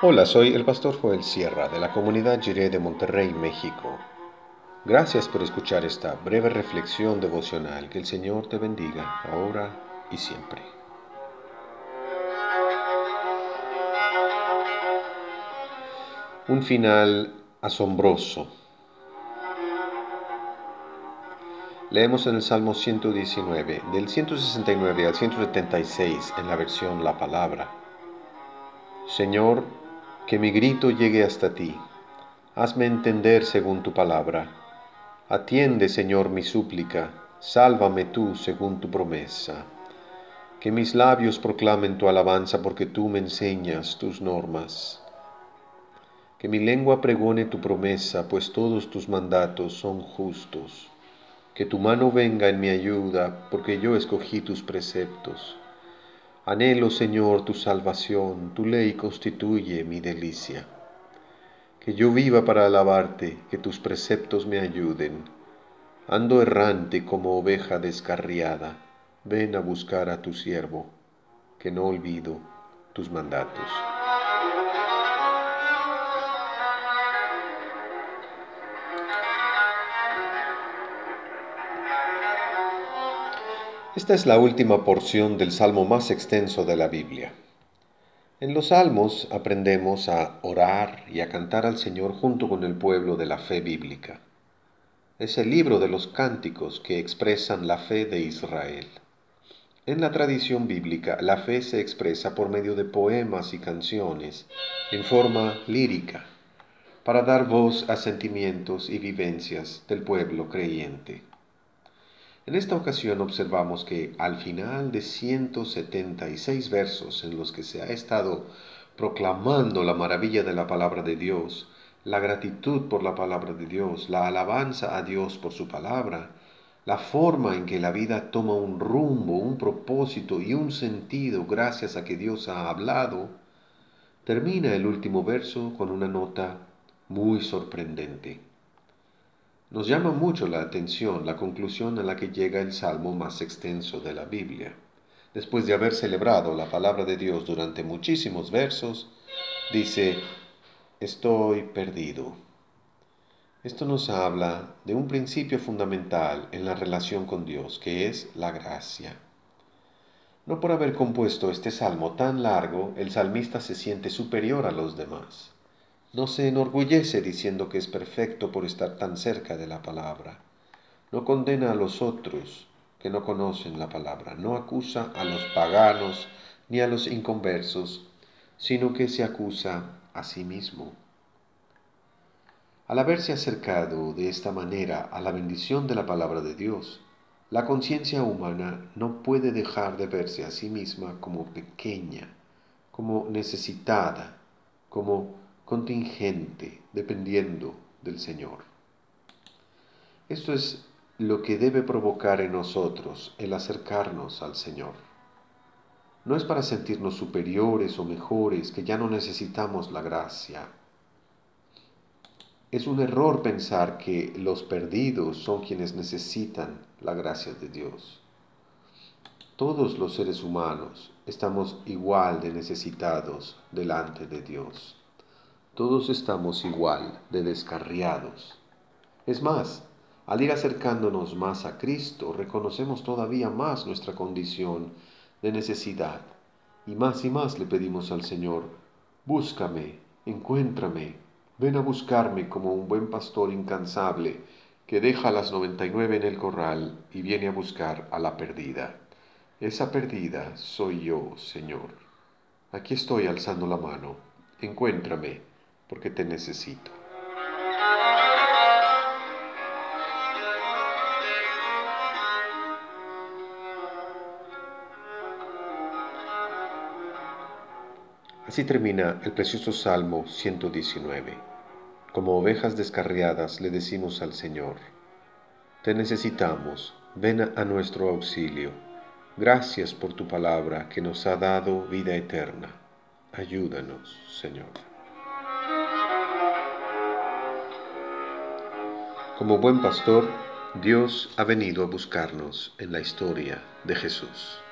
Hola, soy el pastor Joel Sierra de la comunidad Jiré de Monterrey, México. Gracias por escuchar esta breve reflexión devocional. Que el Señor te bendiga ahora y siempre. Un final asombroso. Leemos en el Salmo 119, del 169 al 176 en la versión La Palabra. Señor, que mi grito llegue hasta ti. Hazme entender según tu palabra. Atiende, Señor, mi súplica. Sálvame tú según tu promesa. Que mis labios proclamen tu alabanza porque tú me enseñas tus normas. Que mi lengua pregone tu promesa, pues todos tus mandatos son justos. Que tu mano venga en mi ayuda, porque yo escogí tus preceptos. Anhelo, Señor, tu salvación, tu ley constituye mi delicia. Que yo viva para alabarte, que tus preceptos me ayuden. Ando errante como oveja descarriada, ven a buscar a tu siervo, que no olvido tus mandatos. Esta es la última porción del salmo más extenso de la Biblia. En los salmos aprendemos a orar y a cantar al Señor junto con el pueblo de la fe bíblica. Es el libro de los cánticos que expresan la fe de Israel. En la tradición bíblica, la fe se expresa por medio de poemas y canciones en forma lírica, para dar voz a sentimientos y vivencias del pueblo creyente. En esta ocasión observamos que al final de 176 versos en los que se ha estado proclamando la maravilla de la palabra de Dios, la gratitud por la palabra de Dios, la alabanza a Dios por su palabra, la forma en que la vida toma un rumbo, un propósito y un sentido gracias a que Dios ha hablado, termina el último verso con una nota muy sorprendente. Nos llama mucho la atención la conclusión a la que llega el salmo más extenso de la Biblia. Después de haber celebrado la palabra de Dios durante muchísimos versos, dice, estoy perdido. Esto nos habla de un principio fundamental en la relación con Dios, que es la gracia. No por haber compuesto este salmo tan largo, el salmista se siente superior a los demás. No se enorgullece diciendo que es perfecto por estar tan cerca de la palabra. No condena a los otros que no conocen la palabra. No acusa a los paganos ni a los inconversos, sino que se acusa a sí mismo. Al haberse acercado de esta manera a la bendición de la palabra de Dios, la conciencia humana no puede dejar de verse a sí misma como pequeña, como necesitada, como contingente, dependiendo del Señor. Esto es lo que debe provocar en nosotros el acercarnos al Señor. No es para sentirnos superiores o mejores que ya no necesitamos la gracia. Es un error pensar que los perdidos son quienes necesitan la gracia de Dios. Todos los seres humanos estamos igual de necesitados delante de Dios. Todos estamos igual de descarriados. Es más, al ir acercándonos más a Cristo, reconocemos todavía más nuestra condición de necesidad. Y más y más le pedimos al Señor, búscame, encuéntrame, ven a buscarme como un buen pastor incansable que deja las 99 en el corral y viene a buscar a la perdida. Esa perdida soy yo, Señor. Aquí estoy alzando la mano. Encuéntrame porque te necesito. Así termina el precioso Salmo 119. Como ovejas descarriadas le decimos al Señor, Te necesitamos, ven a nuestro auxilio. Gracias por tu palabra que nos ha dado vida eterna. Ayúdanos, Señor. Como buen pastor, Dios ha venido a buscarnos en la historia de Jesús.